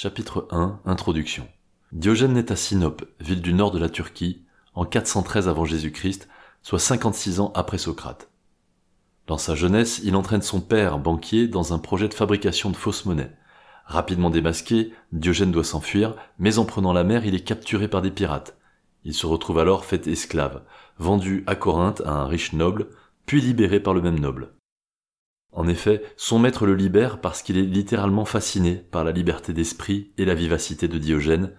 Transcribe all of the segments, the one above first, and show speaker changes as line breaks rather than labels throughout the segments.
Chapitre 1 Introduction Diogène naît à Sinope, ville du nord de la Turquie, en 413 avant Jésus-Christ, soit 56 ans après Socrate. Dans sa jeunesse, il entraîne son père, banquier, dans un projet de fabrication de fausses monnaies. Rapidement démasqué, Diogène doit s'enfuir, mais en prenant la mer, il est capturé par des pirates. Il se retrouve alors fait esclave, vendu à Corinthe à un riche noble, puis libéré par le même noble. En effet, son maître le libère parce qu'il est littéralement fasciné par la liberté d'esprit et la vivacité de Diogène,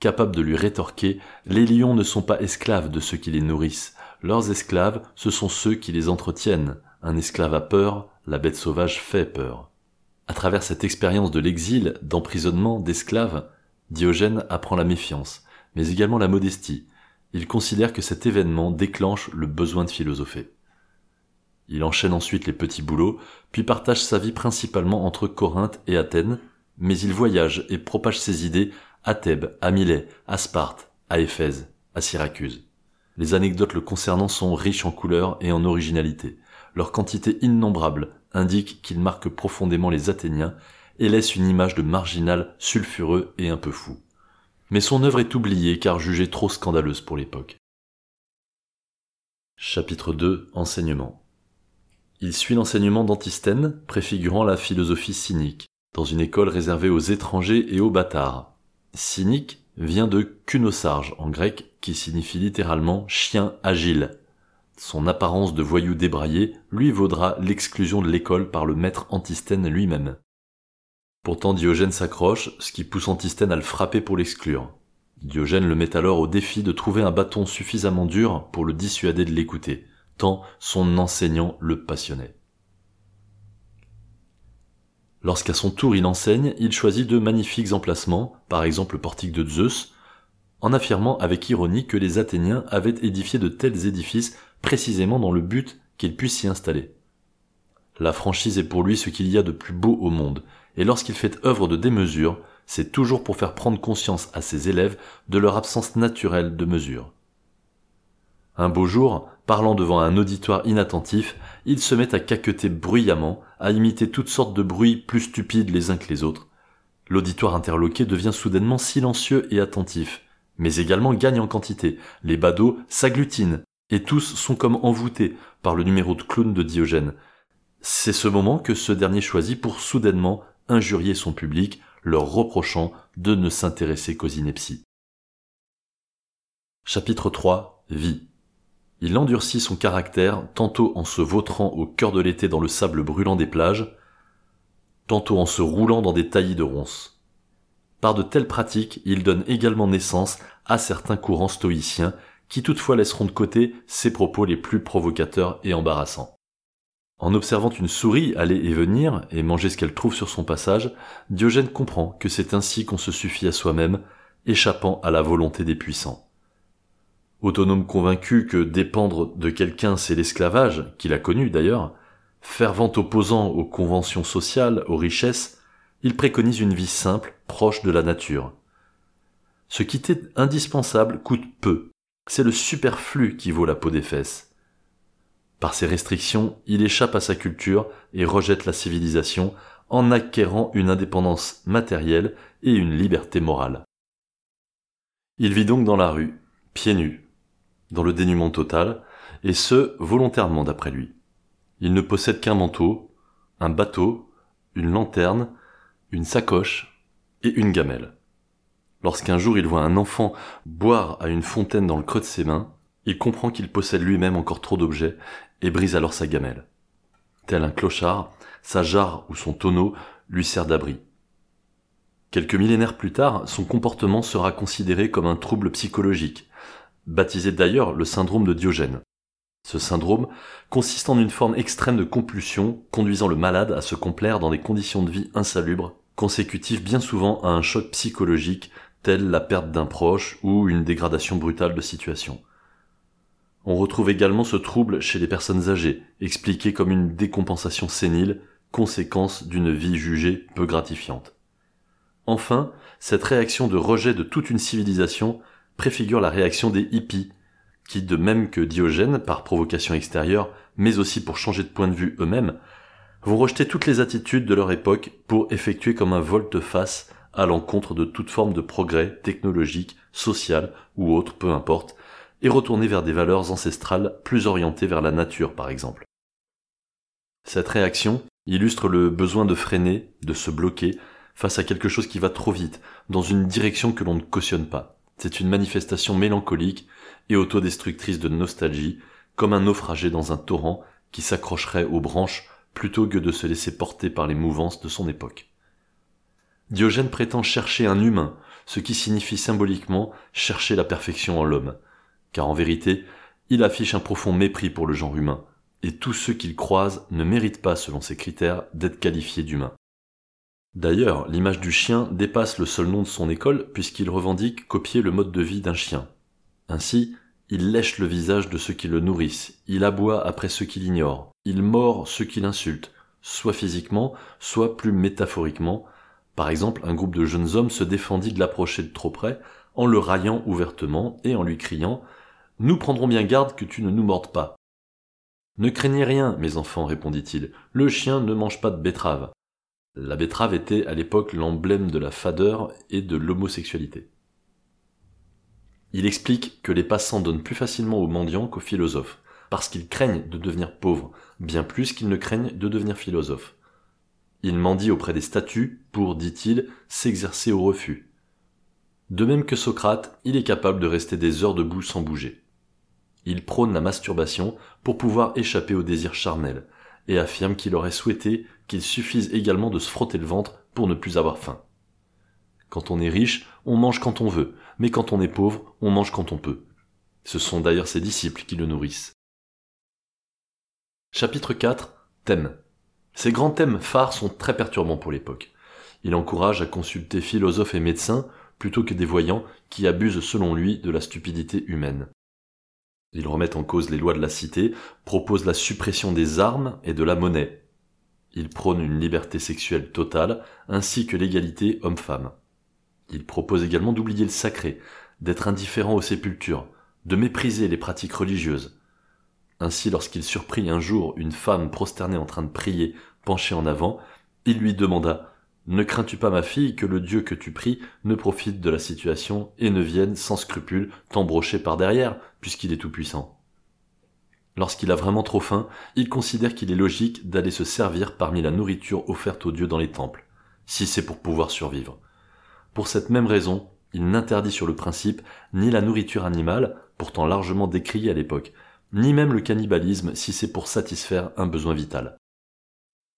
capable de lui rétorquer Les lions ne sont pas esclaves de ceux qui les nourrissent, leurs esclaves, ce sont ceux qui les entretiennent. Un esclave a peur, la bête sauvage fait peur. À travers cette expérience de l'exil, d'emprisonnement, d'esclaves, Diogène apprend la méfiance, mais également la modestie. Il considère que cet événement déclenche le besoin de philosopher. Il enchaîne ensuite les petits boulots, puis partage sa vie principalement entre Corinthe et Athènes, mais il voyage et propage ses idées à Thèbes, à Milet, à Sparte, à Éphèse, à Syracuse. Les anecdotes le concernant sont riches en couleurs et en originalité. Leur quantité innombrable indique qu'il marque profondément les Athéniens et laisse une image de marginal sulfureux et un peu fou. Mais son œuvre est oubliée car jugée trop scandaleuse pour l'époque. Chapitre 2 Enseignement il suit l'enseignement d'Antisthène, préfigurant la philosophie cynique, dans une école réservée aux étrangers et aux bâtards. Cynique vient de kunosarge en grec, qui signifie littéralement chien agile. Son apparence de voyou débraillé lui vaudra l'exclusion de l'école par le maître Antisthène lui-même. Pourtant Diogène s'accroche, ce qui pousse Antisthène à le frapper pour l'exclure. Diogène le met alors au défi de trouver un bâton suffisamment dur pour le dissuader de l'écouter tant son enseignant le passionnait. Lorsqu'à son tour il enseigne, il choisit de magnifiques emplacements, par exemple le portique de Zeus, en affirmant avec ironie que les Athéniens avaient édifié de tels édifices précisément dans le but qu'ils puissent s'y installer. La franchise est pour lui ce qu'il y a de plus beau au monde, et lorsqu'il fait œuvre de démesure, c'est toujours pour faire prendre conscience à ses élèves de leur absence naturelle de mesure. Un beau jour, parlant devant un auditoire inattentif, il se met à caqueter bruyamment, à imiter toutes sortes de bruits plus stupides les uns que les autres. L'auditoire interloqué devient soudainement silencieux et attentif, mais également gagne en quantité. Les badauds s'agglutinent, et tous sont comme envoûtés par le numéro de clown de Diogène. C'est ce moment que ce dernier choisit pour soudainement injurier son public, leur reprochant de ne s'intéresser qu'aux inepties. Chapitre 3 Vie il endurcit son caractère tantôt en se vautrant au cœur de l'été dans le sable brûlant des plages, tantôt en se roulant dans des taillis de ronces. Par de telles pratiques, il donne également naissance à certains courants stoïciens qui toutefois laisseront de côté ses propos les plus provocateurs et embarrassants. En observant une souris aller et venir et manger ce qu'elle trouve sur son passage, Diogène comprend que c'est ainsi qu'on se suffit à soi-même, échappant à la volonté des puissants. Autonome convaincu que dépendre de quelqu'un c'est l'esclavage, qu'il a connu d'ailleurs, fervent opposant aux conventions sociales, aux richesses, il préconise une vie simple, proche de la nature. Ce qui est indispensable coûte peu, c'est le superflu qui vaut la peau des fesses. Par ses restrictions, il échappe à sa culture et rejette la civilisation en acquérant une indépendance matérielle et une liberté morale. Il vit donc dans la rue, pieds nus, dans le dénuement total, et ce, volontairement d'après lui. Il ne possède qu'un manteau, un bateau, une lanterne, une sacoche et une gamelle. Lorsqu'un jour il voit un enfant boire à une fontaine dans le creux de ses mains, il comprend qu'il possède lui-même encore trop d'objets et brise alors sa gamelle. Tel un clochard, sa jarre ou son tonneau lui sert d'abri. Quelques millénaires plus tard, son comportement sera considéré comme un trouble psychologique, baptisé d'ailleurs le syndrome de Diogène. Ce syndrome consiste en une forme extrême de compulsion conduisant le malade à se complaire dans des conditions de vie insalubres, consécutives bien souvent à un choc psychologique tel la perte d'un proche ou une dégradation brutale de situation. On retrouve également ce trouble chez les personnes âgées, expliqué comme une décompensation sénile, conséquence d'une vie jugée peu gratifiante. Enfin, cette réaction de rejet de toute une civilisation préfigure la réaction des hippies, qui, de même que Diogène, par provocation extérieure, mais aussi pour changer de point de vue eux-mêmes, vont rejeter toutes les attitudes de leur époque pour effectuer comme un volte-face à l'encontre de toute forme de progrès technologique, social ou autre, peu importe, et retourner vers des valeurs ancestrales plus orientées vers la nature par exemple. Cette réaction illustre le besoin de freiner, de se bloquer face à quelque chose qui va trop vite, dans une direction que l'on ne cautionne pas. C'est une manifestation mélancolique et autodestructrice de nostalgie, comme un naufragé dans un torrent qui s'accrocherait aux branches plutôt que de se laisser porter par les mouvances de son époque. Diogène prétend chercher un humain, ce qui signifie symboliquement chercher la perfection en l'homme, car en vérité, il affiche un profond mépris pour le genre humain, et tous ceux qu'il croise ne méritent pas, selon ses critères, d'être qualifiés d'humains. D'ailleurs, l'image du chien dépasse le seul nom de son école puisqu'il revendique copier le mode de vie d'un chien. Ainsi, il lèche le visage de ceux qui le nourrissent, il aboie après ceux qui l'ignorent, il mord ceux qui l'insultent, soit physiquement, soit plus métaphoriquement. Par exemple, un groupe de jeunes hommes se défendit de l'approcher de trop près en le raillant ouvertement et en lui criant Nous prendrons bien garde que tu ne nous mordes pas. Ne craignez rien, mes enfants, répondit-il, le chien ne mange pas de betterave. La betterave était à l'époque l'emblème de la fadeur et de l'homosexualité. Il explique que les passants donnent plus facilement aux mendiants qu'aux philosophes, parce qu'ils craignent de devenir pauvres, bien plus qu'ils ne craignent de devenir philosophes. Ils mendient auprès des statues pour, dit-il, s'exercer au refus. De même que Socrate, il est capable de rester des heures debout sans bouger. Il prône la masturbation pour pouvoir échapper au désir charnel, et affirme qu'il aurait souhaité qu'il suffise également de se frotter le ventre pour ne plus avoir faim. Quand on est riche, on mange quand on veut, mais quand on est pauvre, on mange quand on peut. Ce sont d'ailleurs ses disciples qui le nourrissent. Chapitre 4 Thème. Ces grands thèmes phares sont très perturbants pour l'époque. Il encourage à consulter philosophes et médecins plutôt que des voyants qui abusent selon lui de la stupidité humaine. Il remet en cause les lois de la cité, propose la suppression des armes et de la monnaie. Il prône une liberté sexuelle totale ainsi que l'égalité homme-femme. Il propose également d'oublier le sacré, d'être indifférent aux sépultures, de mépriser les pratiques religieuses. Ainsi, lorsqu'il surprit un jour une femme prosternée en train de prier, penchée en avant, il lui demanda Ne crains-tu pas, ma fille, que le Dieu que tu pries ne profite de la situation et ne vienne sans scrupule t'embrocher par derrière, puisqu'il est tout-puissant? Lorsqu'il a vraiment trop faim, il considère qu'il est logique d'aller se servir parmi la nourriture offerte aux dieux dans les temples, si c'est pour pouvoir survivre. Pour cette même raison, il n'interdit sur le principe ni la nourriture animale, pourtant largement décriée à l'époque, ni même le cannibalisme si c'est pour satisfaire un besoin vital.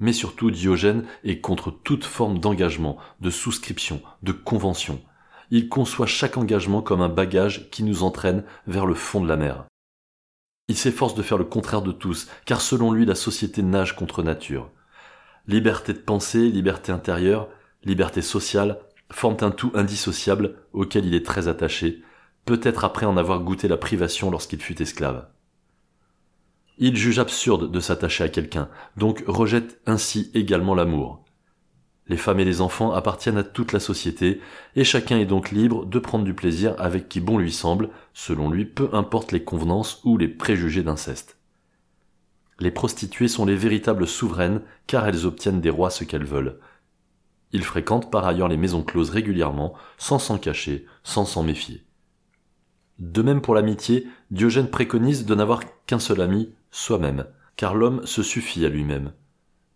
Mais surtout, Diogène est contre toute forme d'engagement, de souscription, de convention. Il conçoit chaque engagement comme un bagage qui nous entraîne vers le fond de la mer. Il s'efforce de faire le contraire de tous, car selon lui la société nage contre nature. Liberté de pensée, liberté intérieure, liberté sociale, forment un tout indissociable auquel il est très attaché, peut-être après en avoir goûté la privation lorsqu'il fut esclave. Il juge absurde de s'attacher à quelqu'un, donc rejette ainsi également l'amour. Les femmes et les enfants appartiennent à toute la société, et chacun est donc libre de prendre du plaisir avec qui bon lui semble, selon lui peu importe les convenances ou les préjugés d'inceste. Les prostituées sont les véritables souveraines car elles obtiennent des rois ce qu'elles veulent, il fréquente par ailleurs les maisons closes régulièrement, sans s'en cacher, sans s'en méfier. De même pour l'amitié, Diogène préconise de n'avoir qu'un seul ami, soi-même, car l'homme se suffit à lui-même.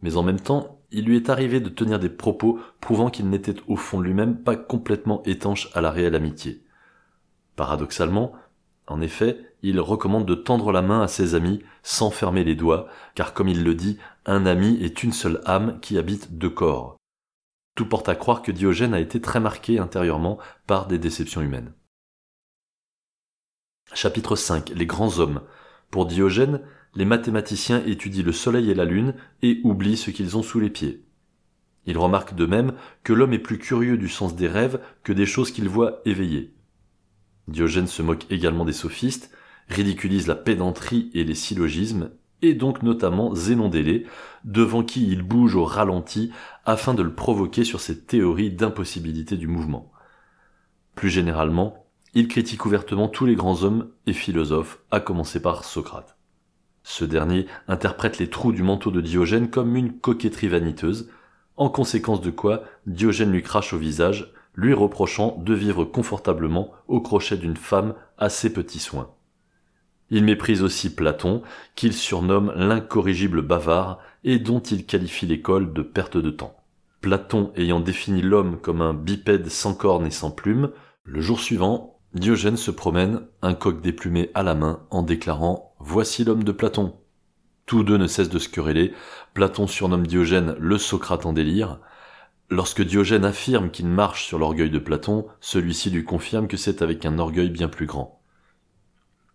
Mais en même temps, il lui est arrivé de tenir des propos prouvant qu'il n'était au fond de lui-même pas complètement étanche à la réelle amitié. Paradoxalement, en effet, il recommande de tendre la main à ses amis sans fermer les doigts, car comme il le dit, un ami est une seule âme qui habite deux corps. Tout porte à croire que Diogène a été très marqué intérieurement par des déceptions humaines. Chapitre 5 Les grands hommes. Pour Diogène, les mathématiciens étudient le soleil et la lune et oublient ce qu'ils ont sous les pieds. Il remarque de même que l'homme est plus curieux du sens des rêves que des choses qu'il voit éveillées. Diogène se moque également des sophistes, ridiculise la pédanterie et les syllogismes et donc notamment Zénon Délé, devant qui il bouge au ralenti afin de le provoquer sur ses théories d'impossibilité du mouvement. Plus généralement, il critique ouvertement tous les grands hommes et philosophes, à commencer par Socrate. Ce dernier interprète les trous du manteau de Diogène comme une coquetterie vaniteuse, en conséquence de quoi Diogène lui crache au visage, lui reprochant de vivre confortablement au crochet d'une femme à ses petits soins. Il méprise aussi Platon, qu'il surnomme l'incorrigible bavard et dont il qualifie l'école de perte de temps. Platon ayant défini l'homme comme un bipède sans cornes et sans plumes, le jour suivant, Diogène se promène, un coq déplumé à la main, en déclarant Voici l'homme de Platon. Tous deux ne cessent de se quereller. Platon surnomme Diogène le Socrate en délire. Lorsque Diogène affirme qu'il marche sur l'orgueil de Platon, celui-ci lui confirme que c'est avec un orgueil bien plus grand.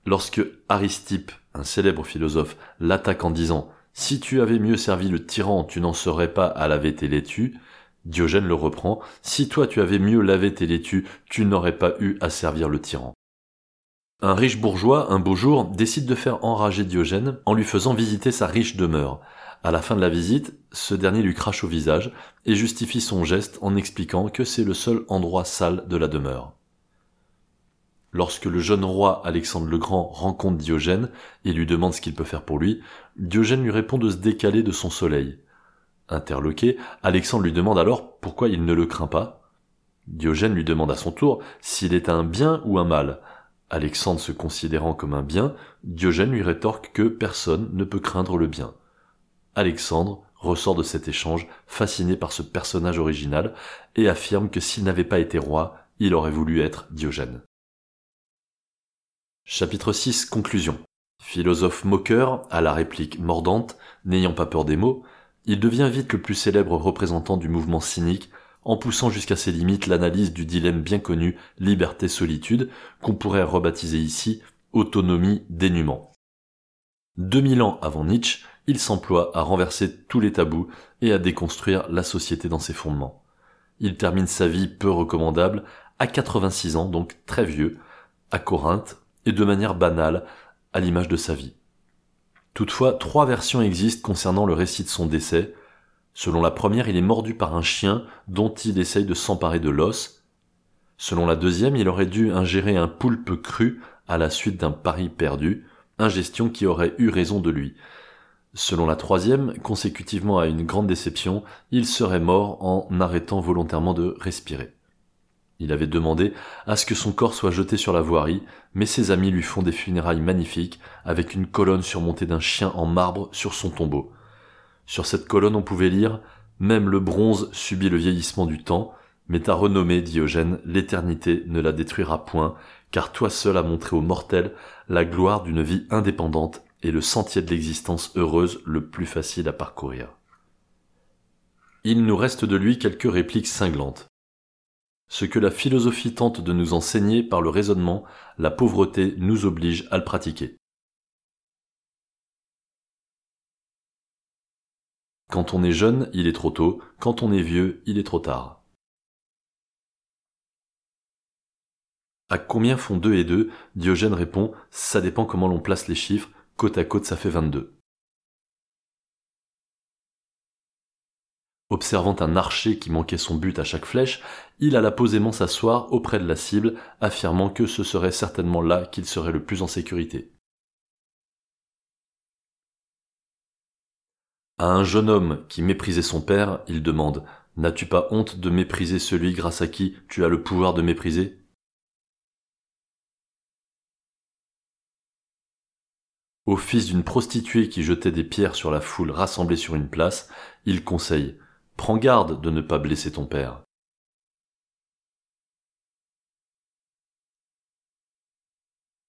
Lorsque Aristippe, un célèbre philosophe, l'attaque en disant Si tu avais mieux servi le tyran, tu n'en serais pas à laver tes laitues, Diogène le reprend Si toi tu avais mieux lavé tes laitues, tu n'aurais pas eu à servir le tyran. Un riche bourgeois, un beau jour, décide de faire enrager Diogène en lui faisant visiter sa riche demeure. À la fin de la visite, ce dernier lui crache au visage et justifie son geste en expliquant que c'est le seul endroit sale de la demeure. Lorsque le jeune roi Alexandre le Grand rencontre Diogène et lui demande ce qu'il peut faire pour lui, Diogène lui répond de se décaler de son soleil. Interloqué, Alexandre lui demande alors pourquoi il ne le craint pas. Diogène lui demande à son tour s'il est un bien ou un mal. Alexandre se considérant comme un bien, Diogène lui rétorque que personne ne peut craindre le bien. Alexandre ressort de cet échange fasciné par ce personnage original et affirme que s'il n'avait pas été roi, il aurait voulu être Diogène. Chapitre 6 Conclusion Philosophe moqueur, à la réplique mordante, n'ayant pas peur des mots, il devient vite le plus célèbre représentant du mouvement cynique, en poussant jusqu'à ses limites l'analyse du dilemme bien connu liberté-solitude, qu'on pourrait rebaptiser ici autonomie-dénuement. 2000 ans avant Nietzsche, il s'emploie à renverser tous les tabous et à déconstruire la société dans ses fondements. Il termine sa vie peu recommandable, à 86 ans, donc très vieux, à Corinthe, et de manière banale, à l'image de sa vie. Toutefois, trois versions existent concernant le récit de son décès. Selon la première, il est mordu par un chien dont il essaye de s'emparer de l'os. Selon la deuxième, il aurait dû ingérer un poulpe cru à la suite d'un pari perdu, ingestion qui aurait eu raison de lui. Selon la troisième, consécutivement à une grande déception, il serait mort en arrêtant volontairement de respirer. Il avait demandé à ce que son corps soit jeté sur la voirie, mais ses amis lui font des funérailles magnifiques, avec une colonne surmontée d'un chien en marbre sur son tombeau. Sur cette colonne on pouvait lire Même le bronze subit le vieillissement du temps, mais ta renommée, Diogène, l'éternité ne la détruira point, car toi seul as montré aux mortels la gloire d'une vie indépendante et le sentier de l'existence heureuse le plus facile à parcourir. Il nous reste de lui quelques répliques cinglantes. Ce que la philosophie tente de nous enseigner par le raisonnement, la pauvreté nous oblige à le pratiquer. Quand on est jeune, il est trop tôt, quand on est vieux, il est trop tard. À combien font 2 et 2 Diogène répond, ça dépend comment l'on place les chiffres, côte à côte ça fait 22. Observant un archer qui manquait son but à chaque flèche, il alla posément s'asseoir auprès de la cible, affirmant que ce serait certainement là qu'il serait le plus en sécurité. À un jeune homme qui méprisait son père, il demande N'as-tu pas honte de mépriser celui grâce à qui tu as le pouvoir de mépriser? Au fils d'une prostituée qui jetait des pierres sur la foule rassemblée sur une place, il conseille Prends garde de ne pas blesser ton père.